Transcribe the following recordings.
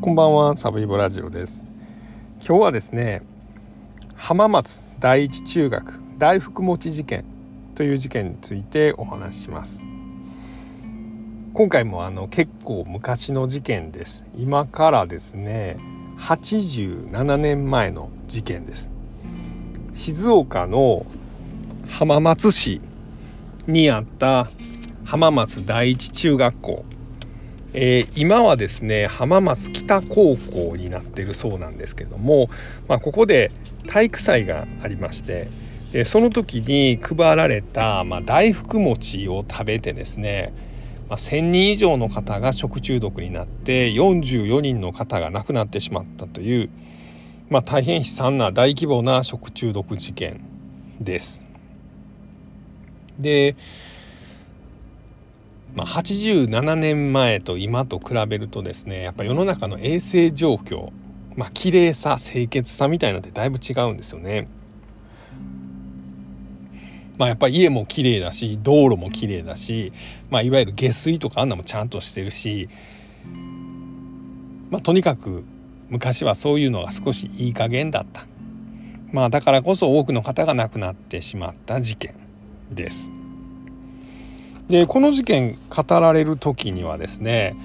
こんばんはサブイボラジオです。今日はですね浜松第一中学大福持事件という事件についてお話しします。今回もあの結構昔の事件です。今からですね87年前の事件です。静岡の浜松市にあった浜松第一中学校えー、今はですね浜松北高校になってるそうなんですけども、まあ、ここで体育祭がありましてその時に配られた、まあ、大福餅を食べてですね、まあ、1,000人以上の方が食中毒になって44人の方が亡くなってしまったという、まあ、大変悲惨な大規模な食中毒事件です。でまあ、87年前と今と比べるとですねやっぱ世の中の衛生状況まあ綺麗さ清潔さみたいのってだいぶ違うんですよね。まあ、やっぱり家も綺麗だし道路も綺麗だし、まあ、いわゆる下水とかあんなもちゃんとしてるし、まあ、とにかく昔はそういうのが少しいい加減だった、まあ、だからこそ多くの方が亡くなってしまった事件です。でこの事件語られる時にはですね、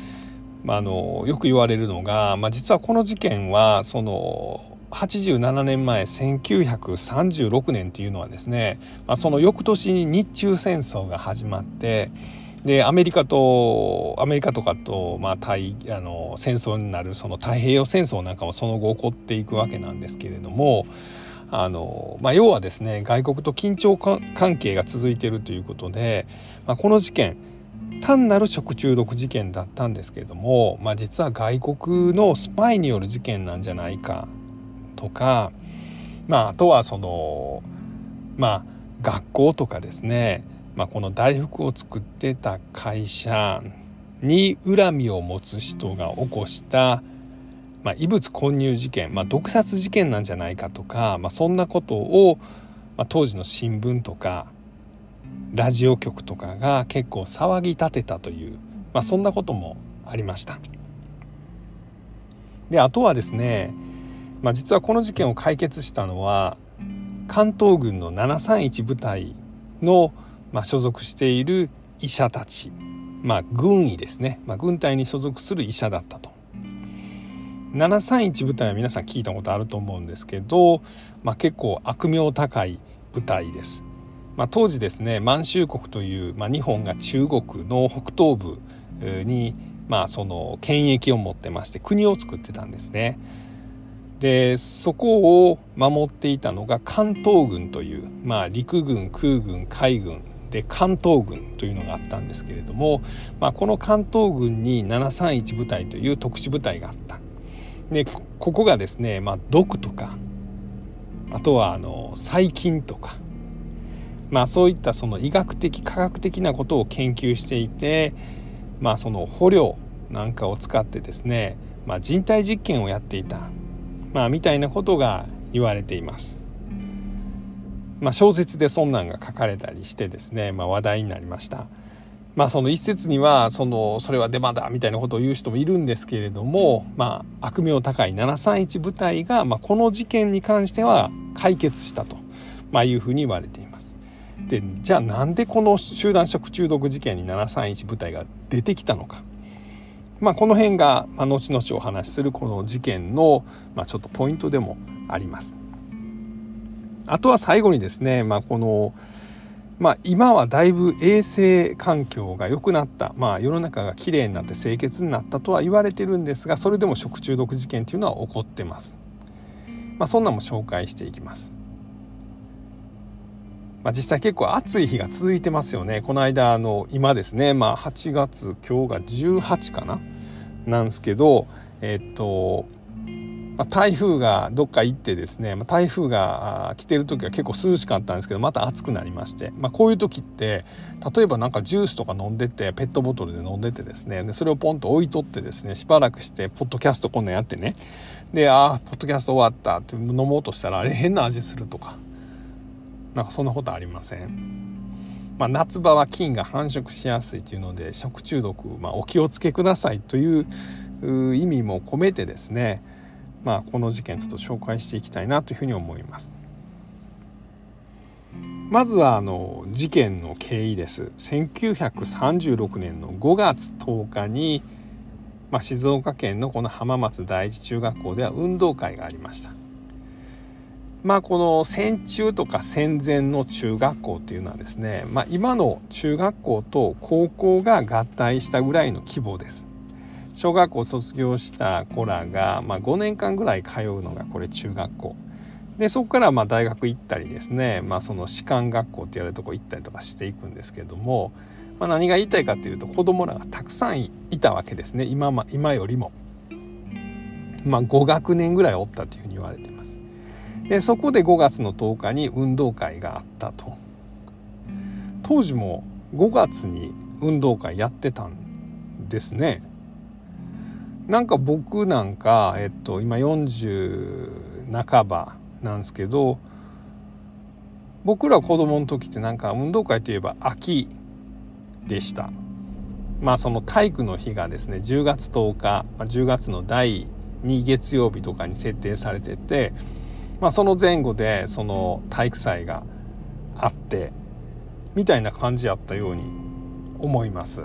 まあ、あのよく言われるのが、まあ、実はこの事件はその87年前1936年というのはですね、まあ、その翌年に日中戦争が始まってでアメリカとアメリカとかと、まあ、対あの戦争になるその太平洋戦争なんかもその後起こっていくわけなんですけれどもあの、まあ、要はですね外国と緊張関係が続いているということで、まあ、この事件単なる食中毒事件だったんですけれども、まあ、実は外国のスパイによる事件なんじゃないかとか、まあ、あとはそのまあ学校とかですね、まあ、この大福を作ってた会社に恨みを持つ人が起こしたまあ、異物混入事件、まあ、毒殺事件なんじゃないかとか、まあ、そんなことを、まあ、当時の新聞とかラジオ局とかが結構騒ぎ立てたという、まあ、そんなこともありました。であとはですね、まあ、実はこの事件を解決したのは関東軍の731部隊の、まあ、所属している医者たち、まあ、軍医ですね、まあ、軍隊に所属する医者だったと。731部隊は皆さん聞いたことあると思うんですけど、まあ、結構悪名高い部隊です。まあ、当時ですね満州国という、まあ、日本が中国の北東部に、まあ、その権益を持ってまして国を作ってたんですね。でそこを守っていたのが関東軍という、まあ、陸軍空軍海軍で関東軍というのがあったんですけれども、まあ、この関東軍に731部隊という特殊部隊があった。でここがですね、まあ、毒とかあとはあの細菌とか、まあ、そういったその医学的科学的なことを研究していて、まあ、その捕虜なんかを使ってですね、まあ、人体実験をやっていた、まあ、みたいなことが言われています。まあ、小説でそんなんが書かれたりしてですね、まあ、話題になりました。まあその一説にはそのそれはデマだみたいなことを言う人もいるんですけれども、まあ、悪名高い731部隊が、まあ、この事件に関しては解決したと、まあ、いうふうに言われています。でじゃあなんでこの集団食中毒事件に731部隊が出てきたのか。まあ、この辺が、後々お話しするこの事件の、ま、ちょっとポイントでもあります。あとは最後にですね、まあ、このまあ、今はだいぶ衛生環境が良くなった、まあ、世の中がきれいになって清潔になったとは言われてるんですがそれでも食中毒事件っていうのは起こってます。まあ、そんなも紹介していきます。まあ、実際結構暑い日が続いてますよね。この間あの今ですね、まあ、8月今日が18かななんですけどえっとまあ、台風がどっか行ってですね、まあ、台風が来てる時は結構涼しかったんですけどまた暑くなりまして、まあ、こういう時って例えばなんかジュースとか飲んでてペットボトルで飲んでてですねでそれをポンと置いとってですねしばらくしてポッドキャストこんなんやってねでああポッドキャスト終わったって飲もうとしたらあれ変な味するとかなんかそんなことありません？まあ、夏場は菌が繁殖しやすいというので食中毒、まあ、お気をつけくださいという意味も込めてですねまあこの事件ちょっと紹介していきたいなというふうに思います。まずはあの事件の経緯です。1936年の5月10日に、まあ、静岡県のこの浜松第一中学校では運動会がありました。まあこの戦中とか戦前の中学校っていうのはですね、まあ、今の中学校と高校が合体したぐらいの規模です。小学校卒業した子らが、まあ、5年間ぐらい通うのがこれ中学校でそこからまあ大学行ったりですね、まあ、その士官学校って言われるとこ行ったりとかしていくんですけども、まあ、何が言いたいかというと子供らがたくさんいたわけですね今,、今よりも。まあ、5学年ぐらいおったというふうに言われてます。でそこで5月の10日に運動会があったと。当時も5月に運動会やってたんですね。なんか僕なんか、えっと、今40半ばなんですけど僕ら子供の時ってなんか運動会といえば秋でした。まあその体育の日がですね10月10日10月の第2月曜日とかに設定されてて、まあ、その前後でその体育祭があってみたいな感じやったように思います。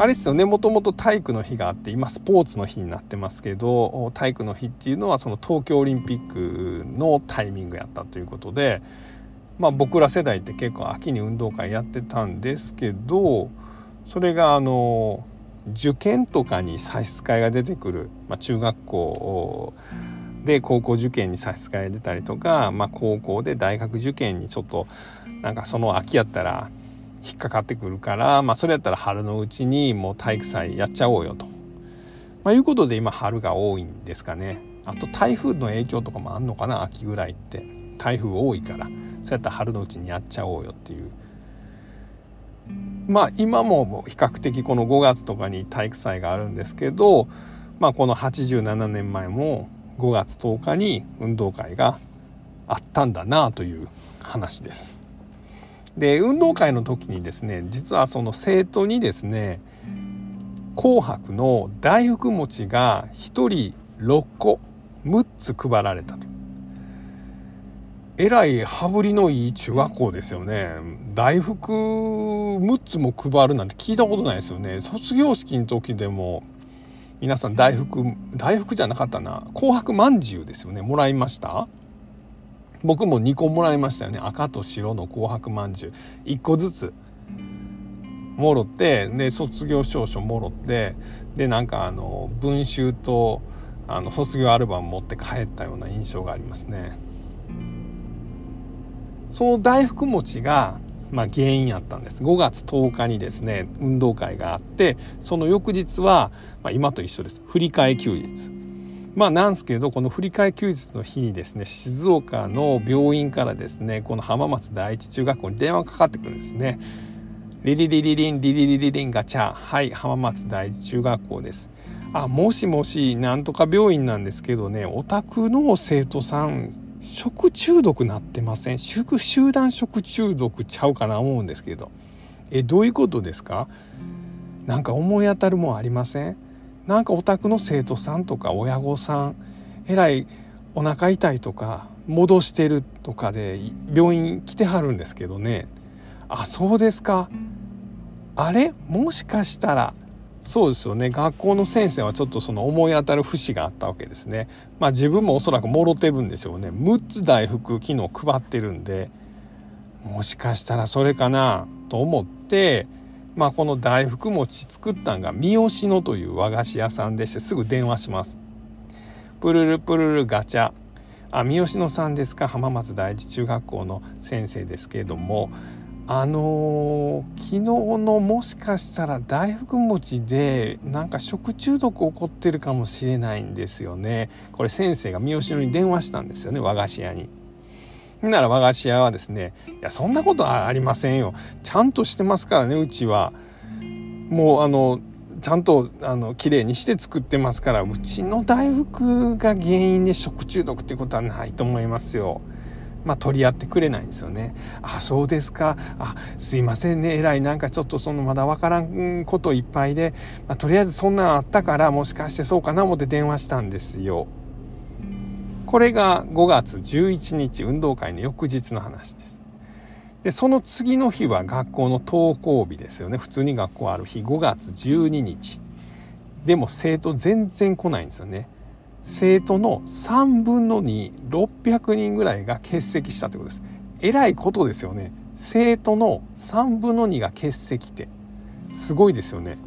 あれですよね。もともと体育の日があって今スポーツの日になってますけど体育の日っていうのはその東京オリンピックのタイミングやったということで、まあ、僕ら世代って結構秋に運動会やってたんですけどそれがあの受験とかに差し支えが出てくる、まあ、中学校で高校受験に差し支えが出たりとか、まあ、高校で大学受験にちょっとなんかその秋やったら引っかかってくるから、まあ、それやったら春のうちにもう体育祭やっちゃおうよと、まあ、いうことで今春が多いんですかね。あと台風の影響とかもあんのかな秋ぐらいって。台風多いから。そうやったら春のうちにやっちゃおうよっていう。まあ今も比較的この5月とかに体育祭があるんですけど、まあ、この87年前も5月10日に運動会があったんだなという話です。で運動会の時にですね実はその生徒にですね紅白の大福餅が1人6個6つ配られたと。えらい羽振りのいい中学校ですよね。大福6つも配るなんて聞いたことないですよね。卒業式の時でも皆さん大福大福じゃなかったな。紅白まんじゅうですよね。もらいました。僕も2個もらいましたよね。赤と白の紅白まんじゅう1個ずつ。もろってで卒業証書もろってでなんかあの文集とあの卒業アルバム持って帰ったような印象がありますね。その大福餅がまあ、原因やったんです。5月10日にですね運動会があってその翌日は、まあ、今と一緒です。振り替休日。まあなんですけどこの振り替え休日の日にですね静岡の病院からですねこの浜松第一中学校に電話がかかってくるんですね。リリリリリンリリリリリンガチャはい浜松第一中学校です。あもしもしなんとか病院なんですけどねお宅の生徒さん食中毒なってません？集団食中毒ちゃうかな思うんですけど。えどういうことですか？なんか思い当たるもんありません？なんかお宅の生徒さんとか親御さんえらいお腹痛いとか戻してるとかで病院来てはるんですけどね。あそうですか。あれ？もしかしたらそうですよね。学校の先生はちょっとその思い当たる節があったわけですね。まあ自分もおそらくもろてるんでしょうね。6つ大福昨日配ってるんでもしかしたらそれかなと思ってまあ、この大福餅作ったんが三好野という和菓子屋さんでしてすぐ電話します。プルルプルルガチャあ三好野さんですか？浜松第一中学校の先生ですけれどもあのー、昨日のもしかしたら大福餅でなんか食中毒起こってるかもしれないんですよねこれ先生が三好野に電話したんですよね和菓子屋に。なら和菓子屋はですね「いやそんなことはありませんよちゃんとしてますからねうちは」もうあのちゃんとあの綺麗にして作ってますからうちの大福が原因で食中毒ってことはないと思いますよ。まあ、取り合ってくれないんですよね。あそうですかあすいませんねえらいなんかちょっとそのまだ分からんこといっぱいで、まあ、とりあえずそんなんあったからもしかしてそうかな思って電話したんですよ。これが5月11日運動会の翌日の話です。でその次の日は学校の登校日ですよね。普通に学校ある日5月12日。でも生徒全然来ないんですよね。生徒の3分の2600人ぐらいが欠席したということです。えらいことですよね。生徒の3分の2が欠席って。すごいですよね。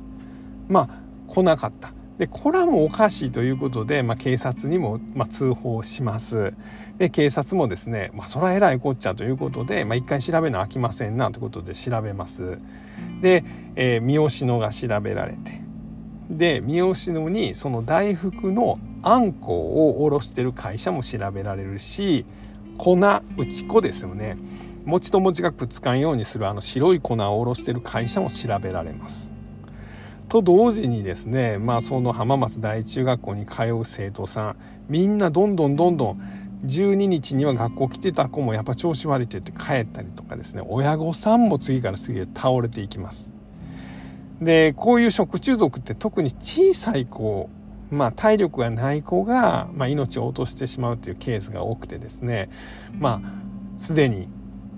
まあ来なかった。でこれはもうおかしいということで、まあ、警察にも、まあ、通報します。で警察もですね、まあ、それはえらいこっちゃということで、まあ、一回調べなあきませんなということで調べます。で、えー、三好野が調べられて。で三好野にその大福のあんこを卸してる会社も調べられるし粉打ち粉ですよね。餅と餅がくっつかんようにするあの白い粉を卸してる会社も調べられます。と同時にですね、まあ、その浜松第一中学校に通う生徒さんみんなどんどんどんどん12日には学校来てた子もやっぱ調子悪いって言って帰ったりとかですね親御さんも次から次へ倒れていきます。でこういう食中毒って特に小さい子まあ、体力がない子が、まあ、命を落としてしまうというケースが多くてですねまあすでに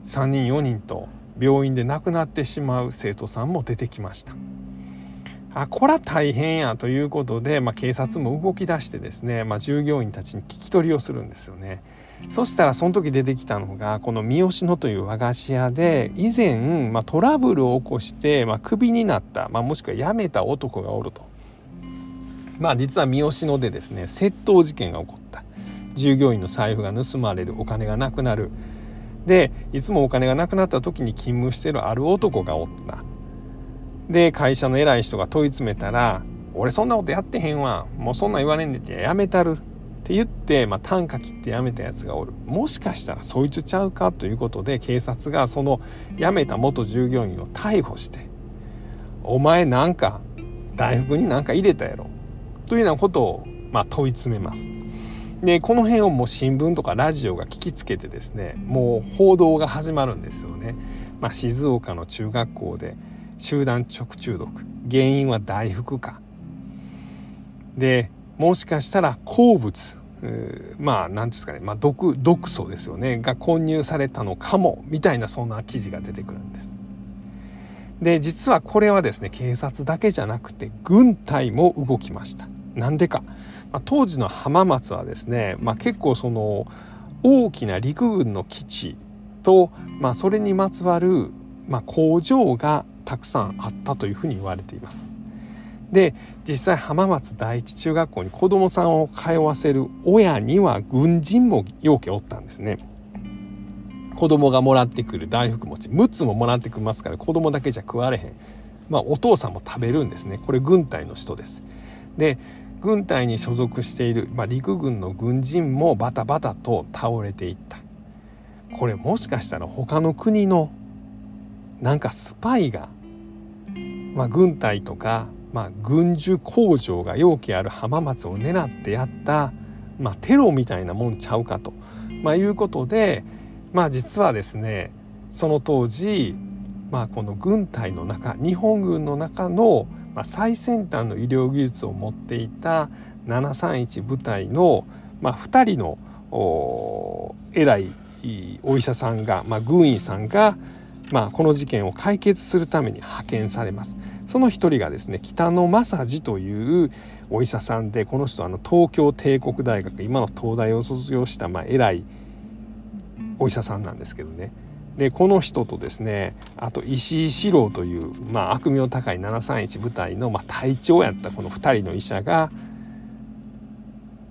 3人4人と病院で亡くなってしまう生徒さんも出てきました。あこれは大変やということで、まあ、警察も動き出してですね、まあ、従業員たちに聞き取りをするんですよね。そしたらその時出てきたのがこの三好野という和菓子屋で以前、まあ、トラブルを起こして、まあ、クビになった、まあ、もしくは辞めた男がおると。まあ実は三好野でですね窃盗事件が起こった従業員の財布が盗まれるお金がなくなるでいつもお金がなくなった時に勤務してるある男がおったで会社の偉い人が問い詰めたら「俺そんなことやってへんわ。もうそんなん言われんねんってやめたる」って言って、まあ、単価切って辞めたやつがおる。もしかしたらそいつちゃうかということで警察がその辞めた元従業員を逮捕して「お前なんか大福になんか入れたやろ」というようなことを、まあ、問い詰めます。でこの辺をもう新聞とかラジオが聞きつけてですねもう報道が始まるんですよね。まあ、静岡の中学校で。集団食中毒。原因は大福か。でもしかしたら鉱物。まあ何ですかね、まあ毒、毒素ですよね。が混入されたのかも。みたいなそんな記事が出てくるんです。で実はこれはですね警察だけじゃなくて軍隊も動きました。なんでか、まあ、当時の浜松はですね、まあ、結構その大きな陸軍の基地と、まあ、それにまつわる、まあ、工場がたくさんあったというふうに言われています。で実際浜松第一中学校に子どもさんを通わせる親には軍人も要件おったんですね。子供がもらってくる大福餅6つももらってきますから子供だけじゃ食われへんまあお父さんも食べるんですねこれ軍隊の人ですで軍隊に所属している、まあ、陸軍の軍人もバタバタと倒れていったこれもしかしたら他の国のなんかスパイが、まあ、軍隊とか、まあ、軍需工場が容器ある浜松を狙ってやった、まあ、テロみたいなもんちゃうかと、まあ、いうことで、まあ、実はですねその当時、まあ、この軍隊の中日本軍の中の、まあ、最先端の医療技術を持っていた731部隊の、まあ、2人の偉いお医者さんが、まあ、軍医さんがまあ、この事件を解決するために派遣されます。その一人がですね北野正治というお医者さんでこの人はあの東京帝国大学今の東大を卒業した、まあ、偉いお医者さんなんですけどね。でこの人とですねあと石井四郎という、まあ、悪名高い731部隊の、まあ、隊長やったこの2人の医者が、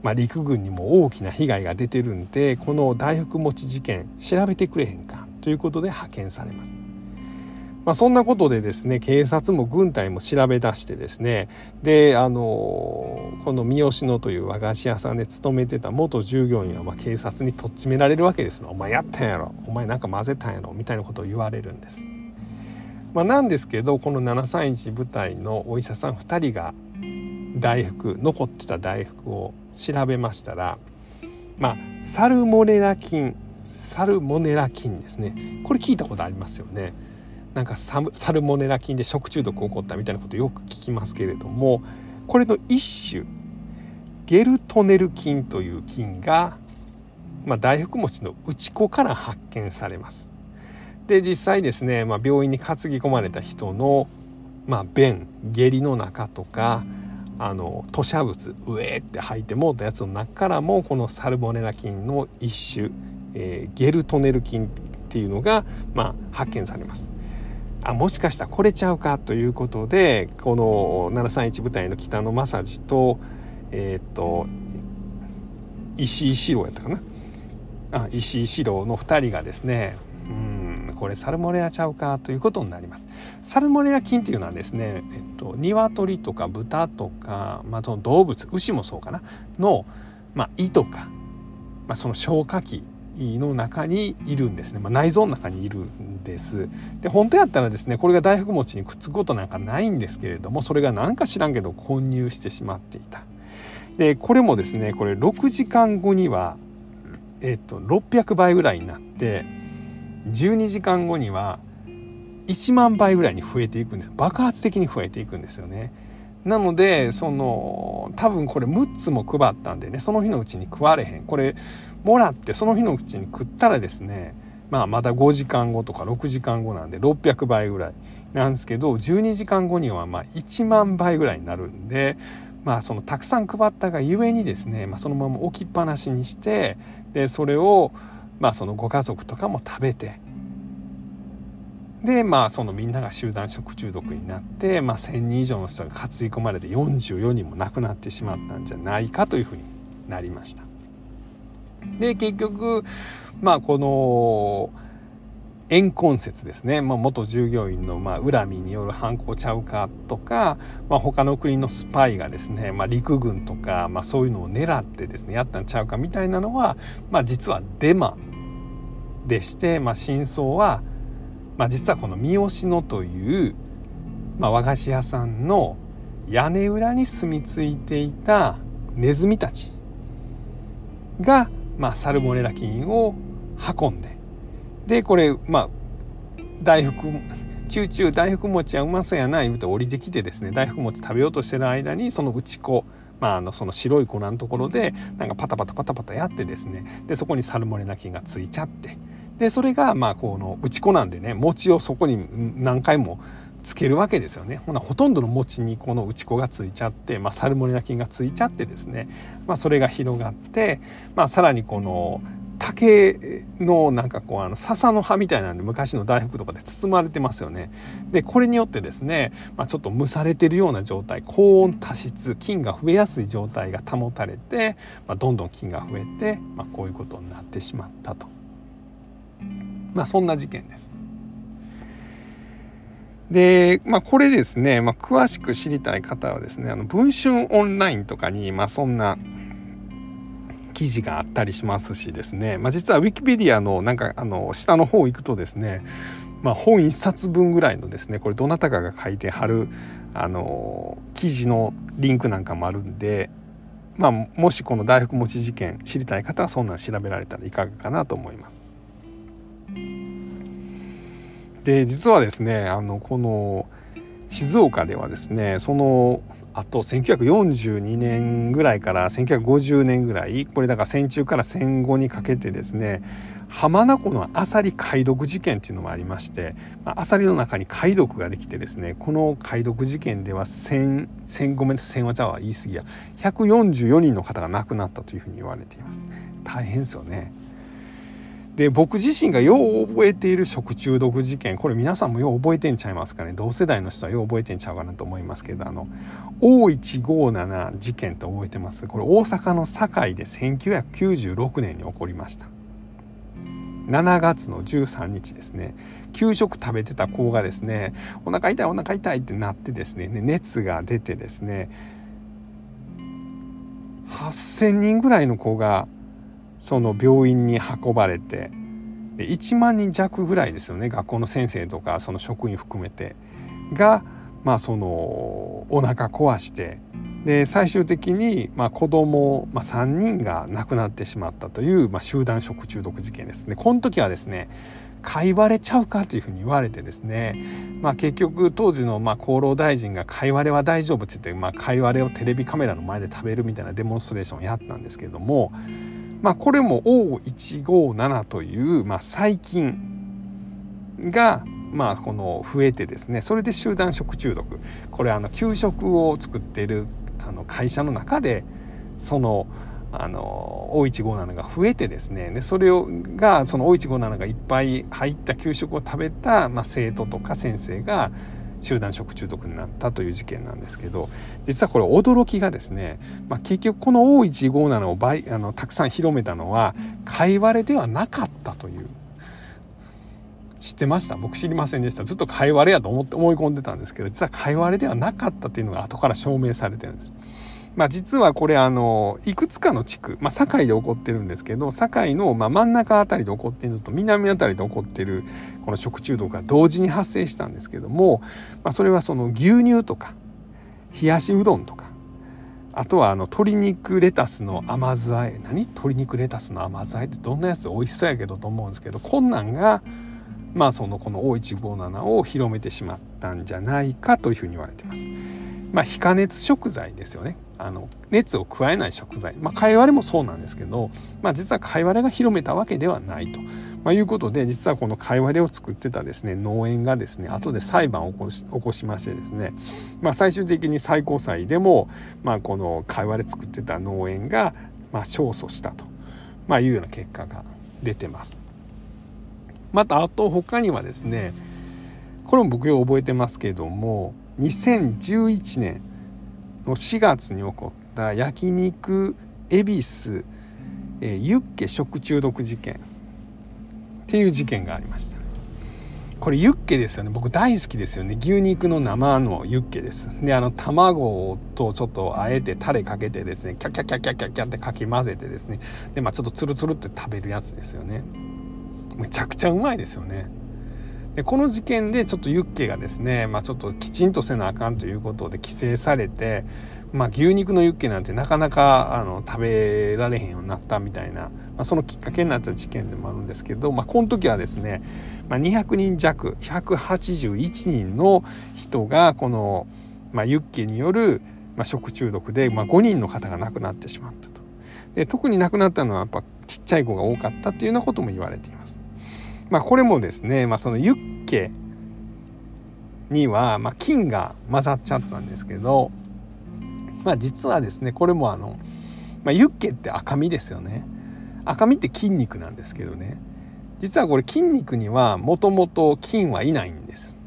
まあ、陸軍にも大きな被害が出てるんでこの大福持ち事件調べてくれへんか。ということで派遣されます。まあ、そんなことでですね警察も軍隊も調べ出してですねであのこの三好野という和菓子屋さんで勤めてた元従業員はま警察にとっちめられるわけですお前やったんやろお前なんか混ぜたんやろみたいなことを言われるんです。まあ、なんですけどこの731部隊のお医者さん2人が大福残ってた大福を調べましたらまあサルモネラ菌サルモネラ菌ですねこれ聞いたことありますよねなんかサルモネラ菌で食中毒起こったみたいなことよく聞きますけれどもこれの一種ゲルトネル菌という菌が、まあ、大福餅の内子から発見されます。で実際ですね、まあ、病院に担ぎ込まれた人の、まあ、便下痢の中とかあの吐砂物上って吐いてもうたやつの中からもこのサルモネラ菌の一種、えー、ゲルトネル菌っていうのが、まあ、発見されます。あもしかしたらこれちゃうかということでこの731部隊の北野正治とえっ、と石井四郎やったかな？あ石井四郎の2人がですねうんこれサルモネラちゃうかということになります。サルモネラ菌っていうのはですね、えっと、鶏とか豚とか、まあ、その動物牛もそうかな？の、まあ、胃とか、まあ、その消化器の中にいるんですね、まあ、内臓の中にいるんです。で本当やったらですねこれが大福餅にくっつくことなんかないんですけれどもそれが何か知らんけど混入してしまっていた。でこれもですねこれ6時間後には、えっと、600倍ぐらいになって12時間後には1万倍ぐらいに増えていくんです。爆発的に増えていくんですよね。なのでその多分これ6つも配ったんでねその日のうちに食われへん。これもらってその日のうちに食ったらですねまあまだ5時間後とか6時間後なんで600倍ぐらいなんですけど12時間後にはまあ1万倍ぐらいになるんでまあそのたくさん配ったがゆえにですね、まあ、そのまま置きっぱなしにしてでそれをまあそのご家族とかも食べてでまあそのみんなが集団食中毒になって、まあ、1,000人以上の人が担ぎ込まれて44人も亡くなってしまったんじゃないかというふうになりました。で結局まあこの怨恨説ですね、まあ、元従業員のまあ恨みによる犯行ちゃうかとか、まあ、他の国のスパイがですね、まあ、陸軍とか、まあ、そういうのを狙ってですねやったんちゃうかみたいなのは、まあ、実はデマでして、まあ、真相は、まあ、実はこの三好野という、まあ、和菓子屋さんの屋根裏に住み着いていたネズミたちがまあ、サルモネラ菌を運んで。でこれまあ大福チューチュー大福餅はうまそうやな言うて降りてきてですね大福餅食べようとしてる間にその内子まあ、あのその白い粉のところでなんかパタパタパタパタやってですねでそこにサルモネラ菌がついちゃって。でそれがまあこの内子なんでね餅をそこに何回もつけるわけですよねほなほとんどの餅にこの内子がついちゃって、まあ、サルモネラ菌がついちゃってですね、まあ、それが広がって、まあ、さらにこの竹のなんかこうあの笹の葉みたいなんで昔の大福とかで包まれてますよね。でこれによってですね、まあ、ちょっと蒸されてるような状態高温多湿菌が増えやすい状態が保たれて、まあ、どんどん菌が増えて、まあ、こういうことになってしまったと。まあそんな事件です。で、まあ、これですね、まあ、詳しく知りたい方はですね、あの文春オンラインとかに、まあ、そんな記事があったりしますしですね、まあ、実はウィキペディアのなんかあの下の方行くとですね、まあ、本1冊分ぐらいのですねこれどなたかが書いてはるあの記事のリンクなんかもあるんで、まあ、もしこの大福餅事件知りたい方はそんなん調べられたらいかがかなと思います。で実はですねあのこの静岡ではですねそのあと1942年ぐらいから1950年ぐらいこれだから戦中から戦後にかけてですね浜名湖のアサリ貝毒事件っていうのもありまして、アサリの中に貝毒ができてですねこの貝毒事件では1000 1000ごめんなさい1000は言い過ぎや144人の方が亡くなったというふうに言われています。大変ですよね。で僕自身がよう覚えている食中毒事件これ皆さんもよう覚えてんちゃいますかね。同世代の人はよう覚えてんちゃうかなと思いますけどあの O157 事件って覚えてます？これ大阪の堺で1996年に起こりました。7月の13日ですね。給食食べてた子がですねお腹痛いお腹痛いってなってですね熱が出てですね8,000人ぐらいの子がその病院に運ばれてで1万人弱ぐらいですよね学校の先生とかその職員含めてがまあそのお腹壊してで最終的にまあ子供、まあ、3人が亡くなってしまったという、まあ、集団食中毒事件ですね。この時はですね貝割れちゃうかというふうに言われてですね、まあ、結局当時のまあ厚労大臣が貝割れは大丈夫って言って、まあ、貝割れをテレビカメラの前で食べるみたいなデモンストレーションをやったんですけれども、まあ、これも O157 という、まあ、細菌がまあ、この増えてですねそれで集団食中毒。これあの給食を作っているあの会社の中でそのあの O157 が増えてですねでそれをがその O157 がいっぱい入った給食を食べた、まあ、生徒とか先生が集団食中毒になったという事件なんですけど実はこれ驚きがですね、まあ、結局この O157 を倍あのたくさん広めたのは貝割れではなかったという。知ってました？僕知りませんでした。ずっと貝割れやと思って思い込んでたんですけど実は貝割れではなかったというのが後から証明されてるんです。まあ、実はこれあのいくつかの地区、まあ、堺で起こってるんですけど堺のま真ん中あたりで起こっているのと南あたりで起こっているこの食中毒が同時に発生したんですけども、まあ、それはその牛乳とか冷やしうどんとかあとはあの鶏肉レタスの甘酢あえ何？鶏肉レタスの甘酢あえってどんなやつ？美味しそうやけどと思うんですけどこんなんがまあそのこの O157 を広めてしまったんじゃないかというふうに言われています。まあ、非加熱食材ですよね。あの熱を加えない食材、まあ、貝割れもそうなんですけど、まあ、実は貝割れが広めたわけではないと、まあ、いうことで実はこの貝割れを作ってたですね農園がですね後で裁判を起こし起こしましてですね、まあ、最終的に最高裁でも、まあ、この貝割れ作ってた農園が、まあ、勝訴したと、まあ、いうような結果が出てます。またあと他にはですねこれも僕よく覚えてますけども2011年の4月に起こった焼肉恵比寿、えー、ユッケ食中毒事件っていう事件がありました。これユッケですよね。僕大好きですよね。牛肉の生のユッケです。であの卵とちょっとあえてタレかけてですねキャキャキャキャキャキャってかき混ぜてですね。でまあちょっとツルツルって食べるやつですよね。むちゃくちゃうまいですよね。でこの事件でちょっとユッケがですね、まあ、ちょっときちんとせなあかんということで規制されて、まあ、牛肉のユッケなんてなかなかあの食べられへんようになったみたいな、まあ、そのきっかけになった事件でもあるんですけど、まあ、この時はですね、まあ、200人弱181人の人がこの、まあ、ユッケによる、まあ、食中毒で、まあ、5人の方が亡くなってしまったと。で特に亡くなったのはやっぱちっちゃい子が多かったというようなことも言われています。まあ、これもですね、まあ、そのユッケには、まあ、菌が混ざっちゃったんですけど、まあ、実はですねこれもあの、まあ、ユッケって赤身ですよね。赤身って筋肉なんですけどね。実はこれ筋肉にはもともと菌はいないんです。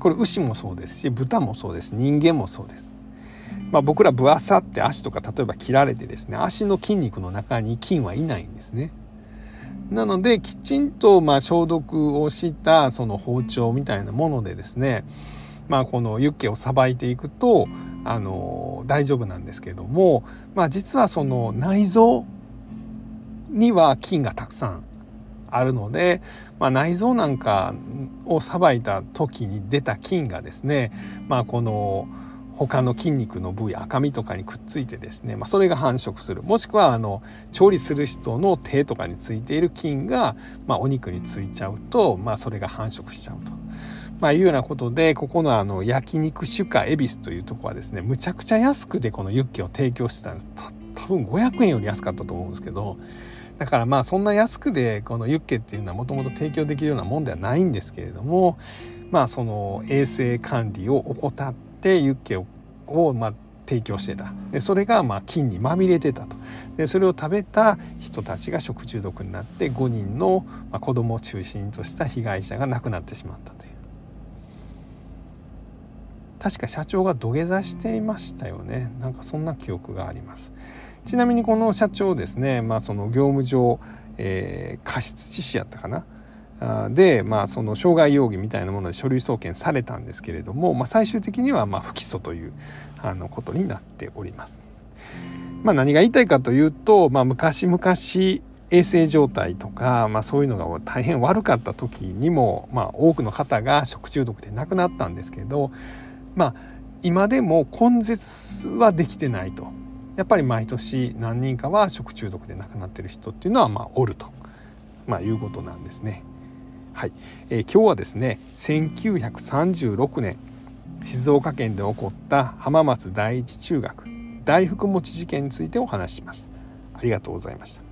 これ牛もそうですし豚もそうです。人間もそうです。まあ、僕らぶあさって足とか例えば切られてですね足の筋肉の中に菌はいないんですね。なのできちんとま消毒をしたその包丁みたいなものでですねまあ、このユッケをさばいていくとあの大丈夫なんですけども、まあ、実はその内臓には菌がたくさんあるので、まあ、内臓なんかをさばいた時に出た菌がですね、まあ、この他の筋肉の部位赤身とかにくっついてですね、まあ、それが繁殖するもしくはあの調理する人の手とかについている菌が、まあ、お肉についちゃうと、まあ、それが繁殖しちゃうと。まあ、いうようなことでここのあの焼肉酒家恵比寿というとこはですねむちゃくちゃ安くでこのユッケを提供してたんで多分500円より安かったと思うんですけどだからまあそんな安くでこのユッケっていうのはもともと提供できるようなもんではないんですけれどもまあその衛生管理を怠ってってユッケをまあ提供してた。でそれがまあ菌にまみれてたと。でそれを食べた人たちが食中毒になって5人の、まあ、子供を中心とした被害者が亡くなってしまったという。確か社長が土下座していましたよね。なんかそんな記憶があります。ちなみにこの社長ですね、まあ、その業務上、えー、過失致死やったかな。で、まあ、その傷害容疑みたいなもので書類送検されたんですけれども、まあ、最終的にはま不起訴というあのことになっております。まあ、何が言いたいかというと、まあ、昔々衛生状態とか、まあ、そういうのが大変悪かった時にも、まあ、多くの方が食中毒で亡くなったんですけど、まあ、今でも根絶はできてないとやっぱり毎年何人かは食中毒で亡くなってる人っていうのはまあおると、まあ、いうことなんですね。はい、えー、今日はですね1936年静岡県で起こった浜松第一中学大福餅事件についてお話ししました。ありがとうございました。